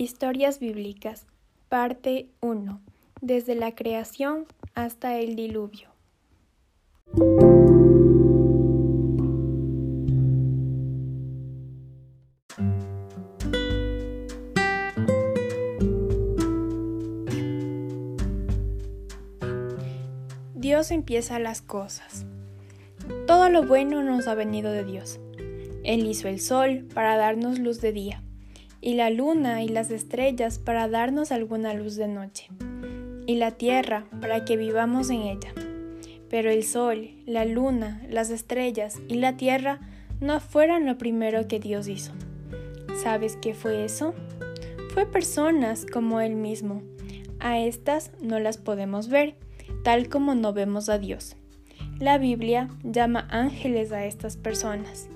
Historias bíblicas, parte 1. Desde la creación hasta el diluvio. Dios empieza las cosas. Todo lo bueno nos ha venido de Dios. Él hizo el sol para darnos luz de día y la luna y las estrellas para darnos alguna luz de noche, y la tierra para que vivamos en ella. Pero el sol, la luna, las estrellas y la tierra no fueron lo primero que Dios hizo. ¿Sabes qué fue eso? Fue personas como Él mismo. A estas no las podemos ver, tal como no vemos a Dios. La Biblia llama ángeles a estas personas.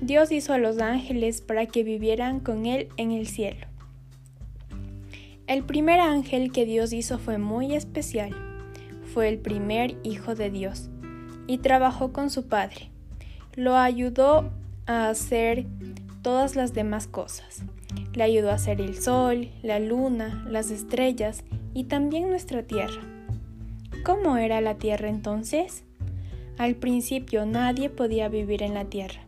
Dios hizo a los ángeles para que vivieran con Él en el cielo. El primer ángel que Dios hizo fue muy especial. Fue el primer hijo de Dios y trabajó con su padre. Lo ayudó a hacer todas las demás cosas. Le ayudó a hacer el sol, la luna, las estrellas y también nuestra tierra. ¿Cómo era la tierra entonces? Al principio nadie podía vivir en la tierra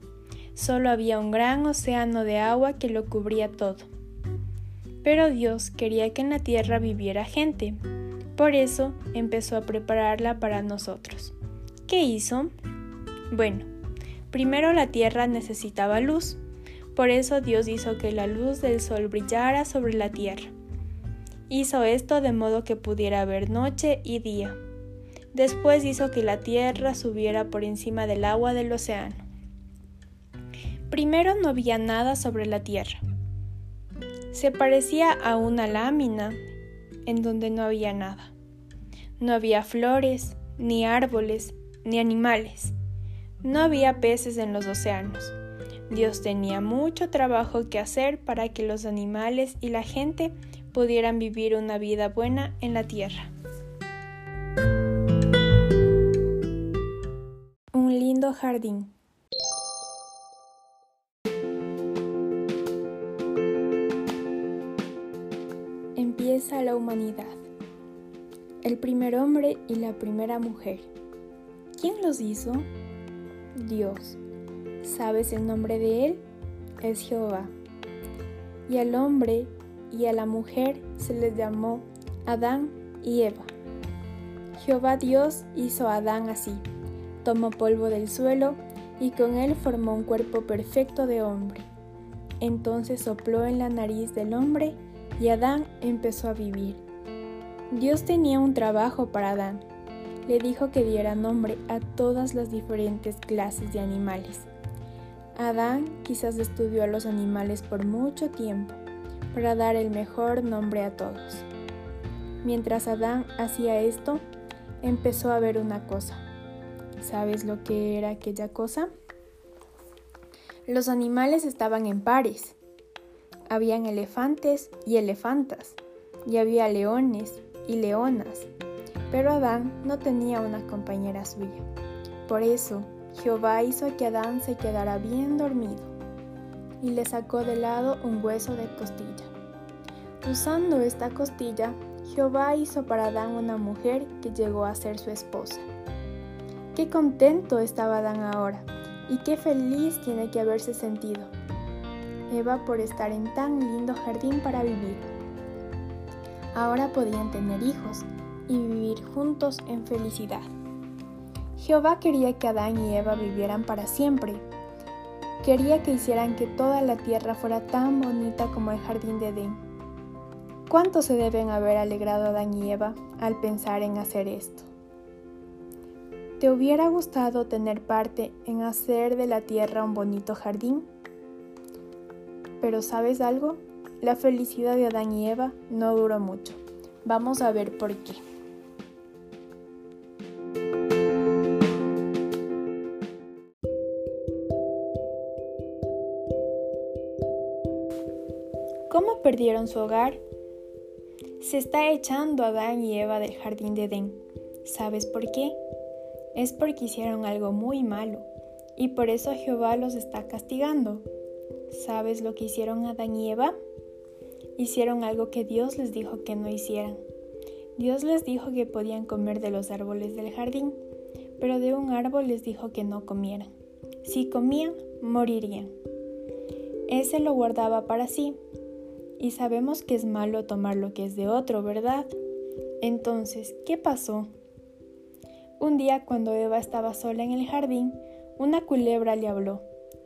solo había un gran océano de agua que lo cubría todo. Pero Dios quería que en la tierra viviera gente, por eso empezó a prepararla para nosotros. ¿Qué hizo? Bueno, primero la tierra necesitaba luz, por eso Dios hizo que la luz del sol brillara sobre la tierra. Hizo esto de modo que pudiera haber noche y día. Después hizo que la tierra subiera por encima del agua del océano. Primero no había nada sobre la tierra. Se parecía a una lámina en donde no había nada. No había flores, ni árboles, ni animales. No había peces en los océanos. Dios tenía mucho trabajo que hacer para que los animales y la gente pudieran vivir una vida buena en la tierra. Un lindo jardín. La humanidad. El primer hombre y la primera mujer. ¿Quién los hizo? Dios. ¿Sabes el nombre de él? Es Jehová. Y al hombre y a la mujer se les llamó Adán y Eva. Jehová Dios hizo a Adán así. Tomó polvo del suelo y con él formó un cuerpo perfecto de hombre. Entonces sopló en la nariz del hombre y Adán empezó a vivir. Dios tenía un trabajo para Adán. Le dijo que diera nombre a todas las diferentes clases de animales. Adán quizás estudió a los animales por mucho tiempo para dar el mejor nombre a todos. Mientras Adán hacía esto, empezó a ver una cosa. ¿Sabes lo que era aquella cosa? Los animales estaban en pares habían elefantes y elefantas, y había leones y leonas, pero Adán no tenía una compañera suya. Por eso, Jehová hizo que Adán se quedara bien dormido, y le sacó de lado un hueso de costilla. Usando esta costilla, Jehová hizo para Adán una mujer que llegó a ser su esposa. Qué contento estaba Adán ahora, y qué feliz tiene que haberse sentido Eva por estar en tan lindo jardín para vivir. Ahora podían tener hijos y vivir juntos en felicidad. Jehová quería que Adán y Eva vivieran para siempre. Quería que hicieran que toda la tierra fuera tan bonita como el jardín de Edén. ¿Cuánto se deben haber alegrado Adán y Eva al pensar en hacer esto? ¿Te hubiera gustado tener parte en hacer de la tierra un bonito jardín? Pero ¿sabes algo? La felicidad de Adán y Eva no duró mucho. Vamos a ver por qué. ¿Cómo perdieron su hogar? Se está echando Adán y Eva del jardín de Edén. ¿Sabes por qué? Es porque hicieron algo muy malo y por eso Jehová los está castigando. ¿Sabes lo que hicieron Adán y Eva? hicieron algo que Dios les dijo que no hicieran. Dios les dijo que podían comer de los árboles del jardín, pero de un árbol les dijo que no comieran. Si comían, morirían. Ese lo guardaba para sí. Y sabemos que es malo tomar lo que es de otro, ¿verdad? Entonces, ¿qué pasó? Un día cuando Eva estaba sola en el jardín, una culebra le habló.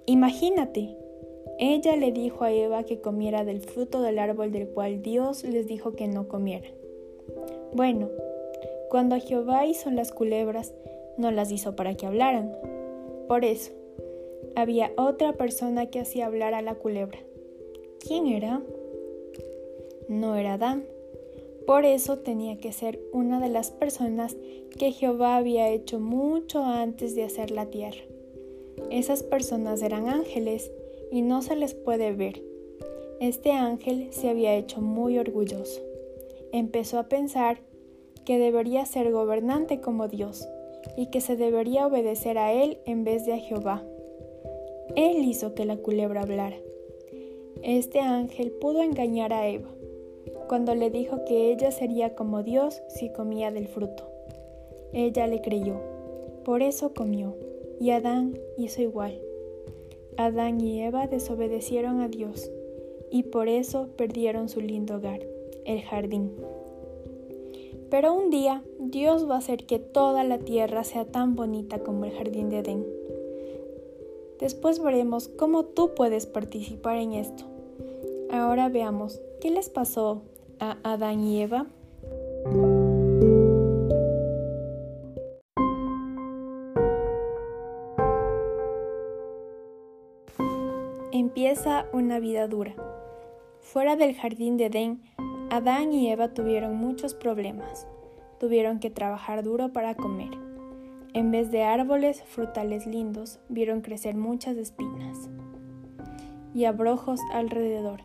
Imagínate. Ella le dijo a Eva que comiera del fruto del árbol del cual Dios les dijo que no comiera. Bueno, cuando Jehová hizo las culebras, no las hizo para que hablaran. Por eso, había otra persona que hacía hablar a la culebra. ¿Quién era? No era Adán. Por eso tenía que ser una de las personas que Jehová había hecho mucho antes de hacer la tierra. Esas personas eran ángeles y no se les puede ver. Este ángel se había hecho muy orgulloso. Empezó a pensar que debería ser gobernante como Dios y que se debería obedecer a él en vez de a Jehová. Él hizo que la culebra hablara. Este ángel pudo engañar a Eva cuando le dijo que ella sería como Dios si comía del fruto. Ella le creyó, por eso comió, y Adán hizo igual. Adán y Eva desobedecieron a Dios, y por eso perdieron su lindo hogar, el jardín. Pero un día Dios va a hacer que toda la tierra sea tan bonita como el jardín de Edén. Después veremos cómo tú puedes participar en esto. Ahora veamos qué les pasó a Adán y Eva. Una vida dura. Fuera del jardín de Edén, Adán y Eva tuvieron muchos problemas. Tuvieron que trabajar duro para comer. En vez de árboles frutales lindos, vieron crecer muchas espinas y abrojos alrededor.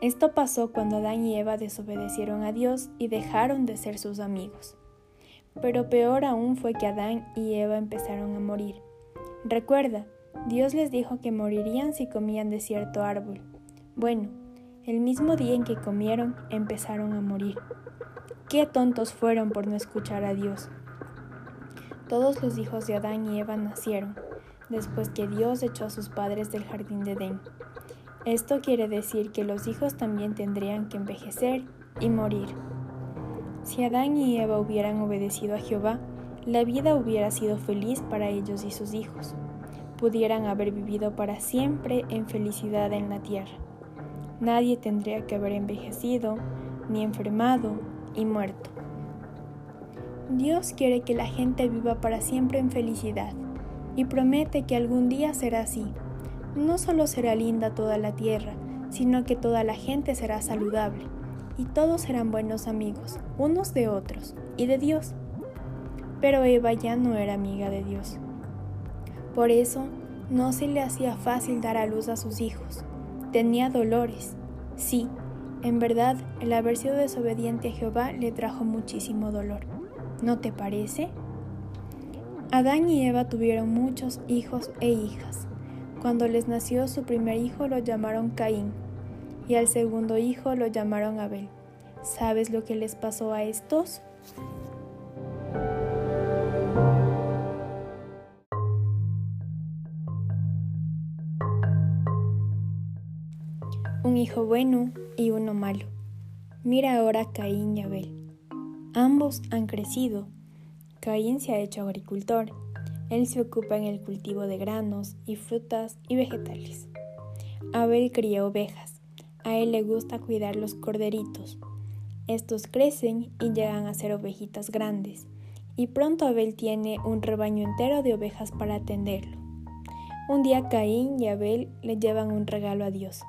Esto pasó cuando Adán y Eva desobedecieron a Dios y dejaron de ser sus amigos. Pero peor aún fue que Adán y Eva empezaron a morir. Recuerda, Dios les dijo que morirían si comían de cierto árbol. Bueno, el mismo día en que comieron empezaron a morir. Qué tontos fueron por no escuchar a Dios. Todos los hijos de Adán y Eva nacieron, después que Dios echó a sus padres del jardín de Edén. Esto quiere decir que los hijos también tendrían que envejecer y morir. Si Adán y Eva hubieran obedecido a Jehová, la vida hubiera sido feliz para ellos y sus hijos. Pudieran haber vivido para siempre en felicidad en la tierra. Nadie tendría que haber envejecido, ni enfermado y muerto. Dios quiere que la gente viva para siempre en felicidad y promete que algún día será así. No solo será linda toda la tierra, sino que toda la gente será saludable y todos serán buenos amigos, unos de otros y de Dios. Pero Eva ya no era amiga de Dios. Por eso no se le hacía fácil dar a luz a sus hijos Tenía dolores. Sí, en verdad, el haber sido desobediente a Jehová le trajo muchísimo dolor. ¿No te parece? Adán y Eva tuvieron muchos hijos e hijas. Cuando les nació su primer hijo lo llamaron Caín y al segundo hijo lo llamaron Abel. ¿Sabes lo que les pasó a estos? Hijo bueno y uno malo. Mira ahora Caín y Abel. Ambos han crecido. Caín se ha hecho agricultor. Él se ocupa en el cultivo de granos y frutas y vegetales. Abel cría ovejas. A él le gusta cuidar los corderitos. Estos crecen y llegan a ser ovejitas grandes. Y pronto Abel tiene un rebaño entero de ovejas para atenderlo. Un día Caín y Abel le llevan un regalo a Dios.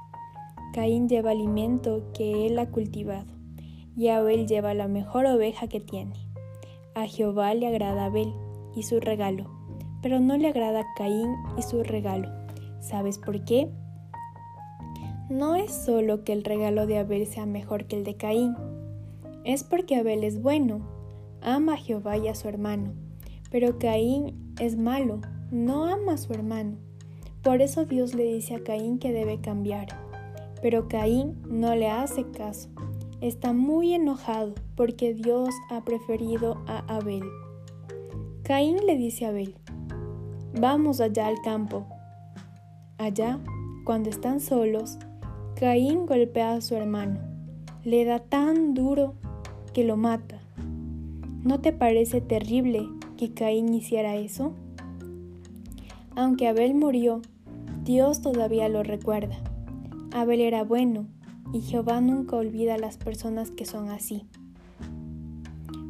Caín lleva alimento que él ha cultivado, y Abel lleva la mejor oveja que tiene. A Jehová le agrada Abel y su regalo, pero no le agrada Caín y su regalo. ¿Sabes por qué? No es solo que el regalo de Abel sea mejor que el de Caín, es porque Abel es bueno, ama a Jehová y a su hermano, pero Caín es malo, no ama a su hermano. Por eso Dios le dice a Caín que debe cambiar Pero Caín no le hace caso. Está muy enojado porque Dios ha preferido a Abel. Caín le dice a Abel, vamos allá al campo. Allá, cuando están solos, Caín golpea a su hermano. Le da tan duro que lo mata. ¿No te parece terrible que Caín hiciera eso? Aunque Abel murió, Dios todavía lo recuerda. Abel era bueno y Jehová nunca olvida a las personas que son así.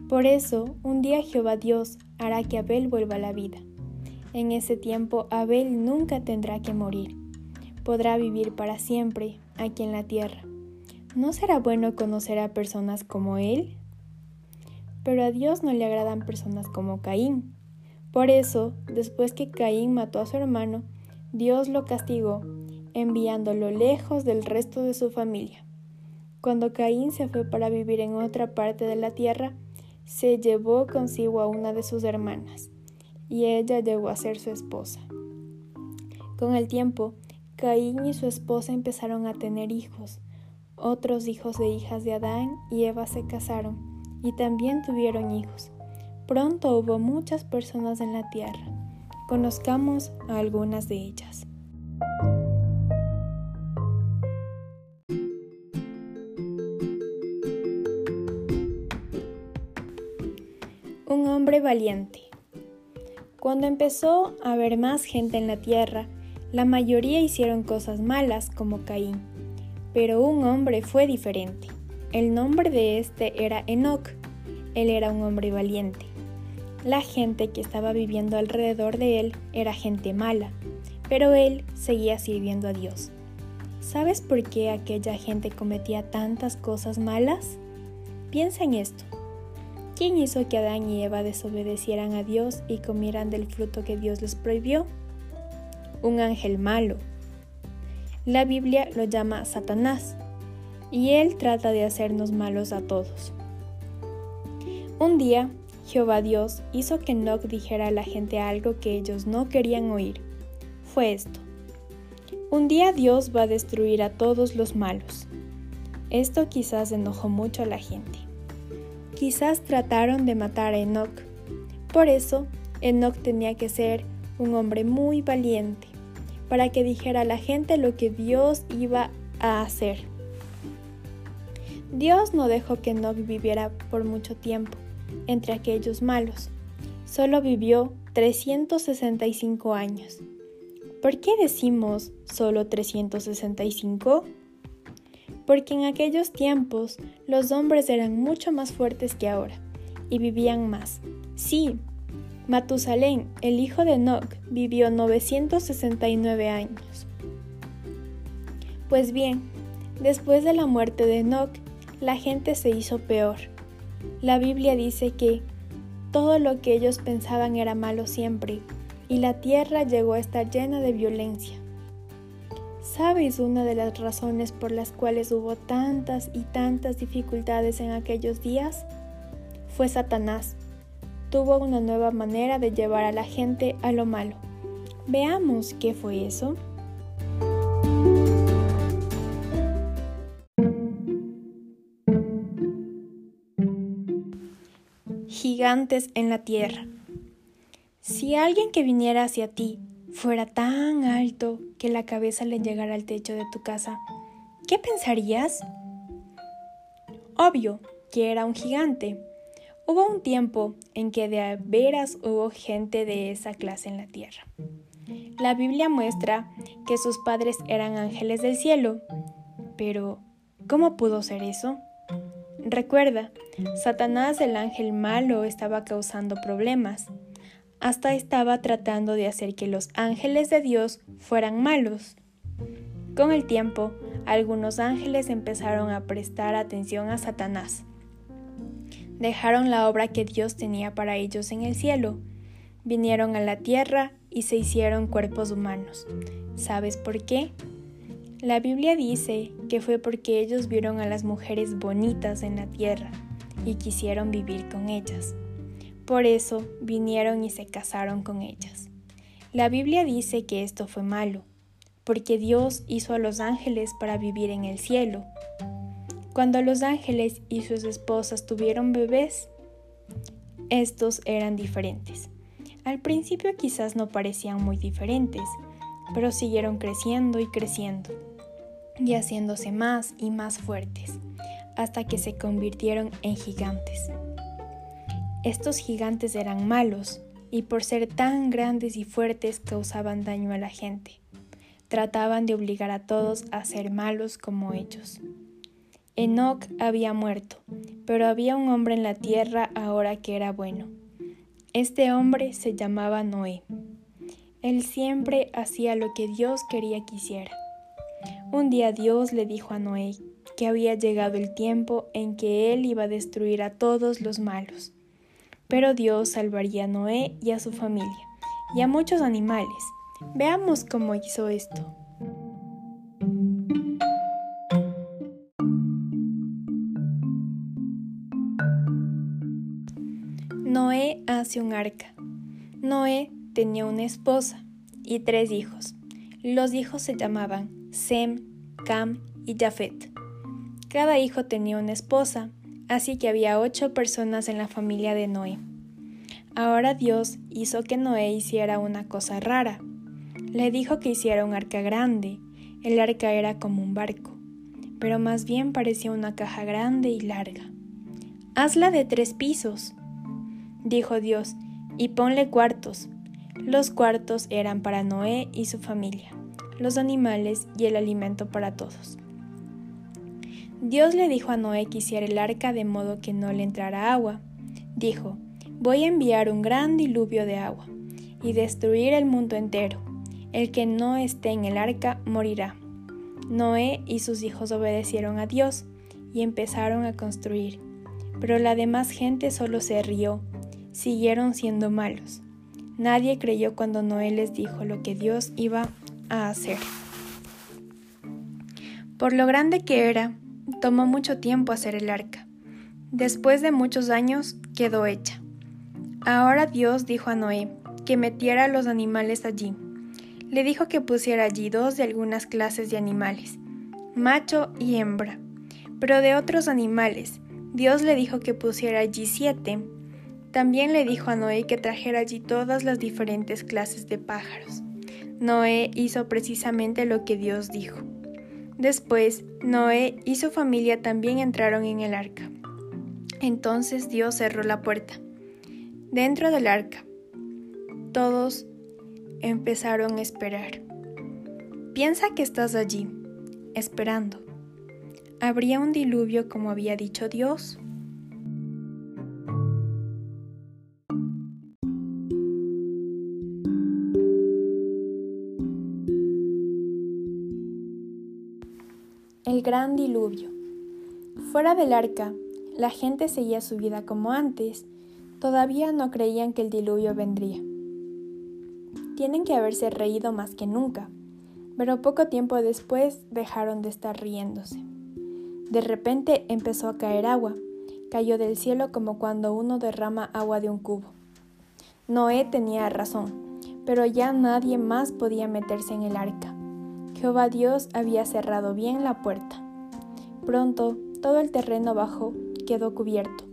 Por eso, un día Jehová Dios hará que Abel vuelva a la vida. En ese tiempo Abel nunca tendrá que morir. Podrá vivir para siempre aquí en la tierra. ¿No será bueno conocer a personas como él? Pero a Dios no le agradan personas como Caín. Por eso, después que Caín mató a su hermano, Dios lo castigó, enviándolo lejos del resto de su familia. Cuando Caín se fue para vivir en otra parte de la tierra, se llevó consigo a una de sus hermanas, y ella llegó a ser su esposa. Con el tiempo, Caín y su esposa empezaron a tener hijos. Otros hijos de hijas de Adán y Eva se casaron y también tuvieron hijos. Pronto hubo muchas personas en la tierra. Conozcamos a algunas de ellas. Valiente. Cuando empezó a haber más gente en la tierra, la mayoría hicieron cosas malas como Caín, pero un hombre fue diferente. El nombre de este era Enoch. Él era un hombre valiente. La gente que estaba viviendo alrededor de él era gente mala, pero él seguía sirviendo a Dios. ¿Sabes por qué aquella gente cometía tantas cosas malas? Piensa en esto. ¿Quién hizo que Adán y Eva desobedecieran a Dios y comieran del fruto que Dios les prohibió? un ángel malo. La Biblia lo llama Satanás y él trata de hacernos malos a todos. Un día, Jehová Dios hizo que Enoch dijera a la gente algo que ellos no querían oír. Fue esto. Un día Dios va a destruir a todos los malos. Esto quizás enojó mucho a la gente. Quizás trataron de matar a Enoch. Por eso, Enoch tenía que ser un hombre muy valiente para que dijera a la gente lo que Dios iba a hacer. Dios no dejó que Enoch viviera por mucho tiempo entre aquellos malos. Solo vivió 365 años. ¿Por qué decimos solo 365? Porque en aquellos tiempos los hombres eran mucho más fuertes que ahora y vivían más. Sí, Matusalén, el hijo de Enoch, vivió 969 años. Pues bien, después de la muerte de Enoch, la gente se hizo peor. La Biblia dice que todo lo que ellos pensaban era malo siempre, y la tierra llegó a estar llena de violencia. ¿Sabes una de las razones por las cuales hubo tantas y tantas dificultades en aquellos días? Fue Satanás tuvo una nueva manera de llevar a la gente a lo malo. Veamos qué fue eso. Gigantes en la tierra. Si alguien que viniera hacia ti fuera tan alto que la cabeza le llegara al techo de tu casa, ¿qué pensarías? Obvio que era un gigante, Hubo un tiempo en que de veras hubo gente de esa clase en la tierra. La Biblia muestra que sus padres eran ángeles del cielo, pero ¿cómo pudo ser eso? Recuerda, Satanás el ángel malo estaba causando problemas. Hasta estaba tratando de hacer que los ángeles de Dios fueran malos. Con el tiempo, algunos ángeles empezaron a prestar atención a Satanás dejaron la obra que Dios tenía para ellos en el cielo, vinieron a la tierra y se hicieron cuerpos humanos. ¿Sabes por qué? La Biblia dice que fue porque ellos vieron a las mujeres bonitas en la tierra y quisieron vivir con ellas. Por eso vinieron y se casaron con ellas. La Biblia dice que esto fue malo, porque Dios hizo a los ángeles para vivir en el cielo. Cuando los ángeles y sus esposas tuvieron bebés, estos eran diferentes. Al principio quizás no parecían muy diferentes, pero siguieron creciendo y creciendo, y haciéndose más y más fuertes, hasta que se convirtieron en gigantes. Estos gigantes eran malos, y por ser tan grandes y fuertes causaban daño a la gente. Trataban de obligar a todos a ser malos como ellos. Enoch había muerto, pero había un hombre en la tierra ahora que era bueno. Este hombre se llamaba Noé. Él siempre hacía lo que Dios quería que hiciera. Un día Dios le dijo a Noé que había llegado el tiempo en que él iba a destruir a todos los malos pero Dios salvaría a Noé y a su familia, y a muchos animales. Veamos cómo hizo esto. Noé hace un arca. Noé tenía una esposa y tres hijos. Los hijos se llamaban Sem, Cam y Jafet. Cada hijo tenía una esposa así que había ocho personas en la familia de Noé. Ahora Dios hizo que Noé hiciera una cosa rara. Le dijo que hiciera un arca grande. El arca era como un barco, pero más bien parecía una caja grande y larga. Hazla de tres pisos, dijo Dios, y ponle cuartos. Los cuartos eran para Noé y su familia, los animales y el alimento para todos. Dios le dijo a Noé que hiciera el arca de modo que no le entrara agua. Dijo, voy a enviar un gran diluvio de agua y destruir el mundo entero. El que no esté en el arca morirá. Noé y sus hijos obedecieron a Dios y empezaron a construir. Pero la demás gente solo se rió, siguieron siendo malos. Nadie creyó cuando Noé les dijo lo que Dios iba a hacer. Por lo grande que era, Tomó mucho tiempo hacer el arca. Después de muchos años quedó hecha. Ahora Dios dijo a Noé que metiera los animales allí. Le dijo que pusiera allí dos de algunas clases de animales, macho y hembra. Pero de otros animales, Dios le dijo que pusiera allí siete. También le dijo a Noé que trajera allí todas las diferentes clases de pájaros. Noé hizo precisamente lo que Dios dijo. Después, Noé y su familia también entraron en el arca. Entonces Dios cerró la puerta. Dentro del arca, todos empezaron a esperar. Piensa que estás allí, esperando. ¿Habría un diluvio como había dicho Dios? Gran diluvio. Fuera del arca, la gente seguía su vida como antes. Todavía no creían que el diluvio vendría. Tienen que haberse reído más que nunca, pero poco tiempo después dejaron de estar riéndose. De repente empezó a caer agua. Cayó del cielo como cuando uno derrama agua de un cubo. Noé tenía razón, pero ya nadie más podía meterse en el arca. Jehová Dios había cerrado bien la puerta. Pronto todo el terreno bajo quedó cubierto.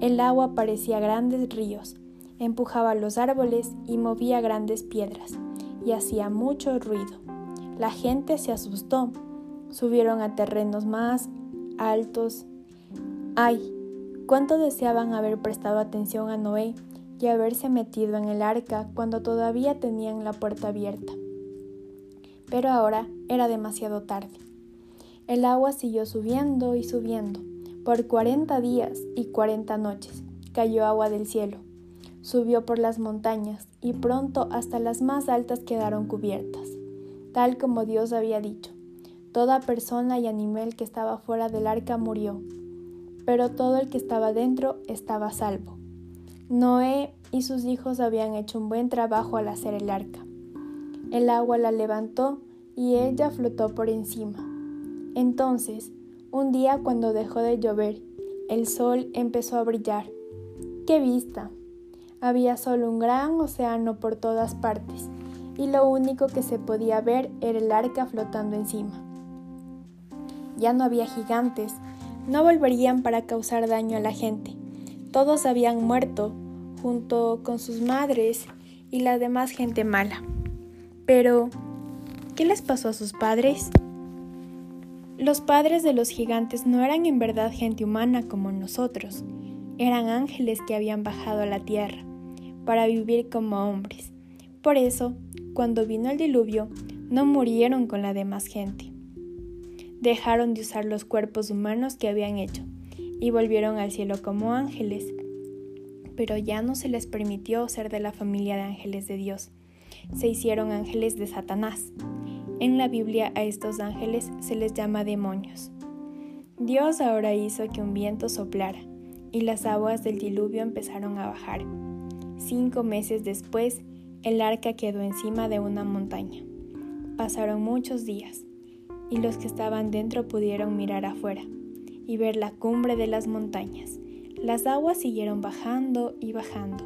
El agua parecía grandes ríos, empujaba los árboles y movía grandes piedras, y hacía mucho ruido. La gente se asustó, subieron a terrenos más altos. ¡Ay! ¿Cuánto deseaban haber prestado atención a Noé y haberse metido en el arca cuando todavía tenían la puerta abierta? Pero ahora era demasiado tarde. El agua siguió subiendo y subiendo. Por cuarenta días y cuarenta noches cayó agua del cielo. Subió por las montañas y pronto hasta las más altas quedaron cubiertas, tal como Dios había dicho. Toda persona y animal que estaba fuera del arca murió, pero todo el que estaba dentro estaba salvo. Noé y sus hijos habían hecho un buen trabajo al hacer el arca. El agua la levantó y ella flotó por encima. Entonces, un día cuando dejó de llover, el sol empezó a brillar. ¡Qué vista! Había solo un gran océano por todas partes, y lo único que se podía ver era el arca flotando encima. Ya no había gigantes, no volverían para causar daño a la gente. Todos habían muerto junto con sus madres y la demás gente mala. Pero, ¿qué les pasó a sus padres? Los padres de los gigantes no eran en verdad gente humana como nosotros, eran ángeles que habían bajado a la tierra para vivir como hombres. Por eso, cuando vino el diluvio, no murieron con la demás gente. Dejaron de usar los cuerpos humanos que habían hecho y volvieron al cielo como ángeles. Pero ya no se les permitió ser de la familia de ángeles de Dios. Se hicieron ángeles de Satanás. En la Biblia a estos ángeles se les llama demonios. Dios ahora hizo que un viento soplara y las aguas del diluvio empezaron a bajar. Cinco meses después, el arca quedó encima de una montaña. Pasaron muchos días, y los que estaban dentro pudieron mirar afuera y ver la cumbre de las montañas. Las aguas siguieron bajando y bajando.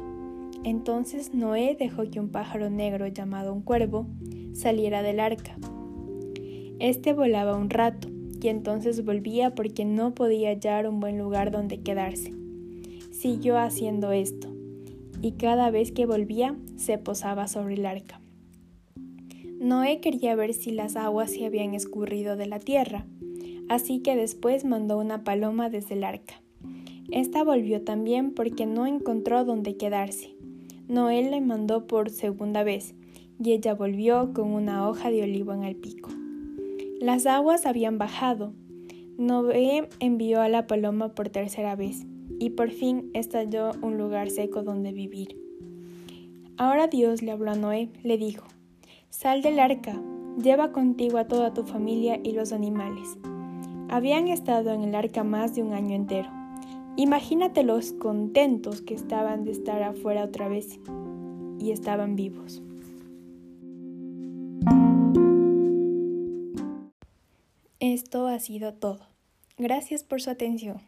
Entonces Noé dejó que un pájaro negro llamado un cuervo saliera del arca. Este volaba un rato y entonces volvía porque no podía hallar un buen lugar donde quedarse. Siguió haciendo esto, y cada vez que volvía se posaba sobre el arca. Noé quería ver si las aguas se habían escurrido de la tierra, así que después mandó una paloma desde el arca. Esta volvió también porque no encontró dónde quedarse. Noé le mandó por segunda vez, y ella volvió con una hoja de olivo en el pico. Las aguas habían bajado. Noé envió a la paloma por tercera vez y por fin estalló un lugar seco donde vivir. Ahora Dios le habló a Noé, le dijo, Sal del arca, lleva contigo a toda tu familia y los animales. Habían estado en el arca más de un año entero. Imagínate los contentos que estaban de estar afuera otra vez y estaban vivos. Esto ha sido todo. Gracias por su atención.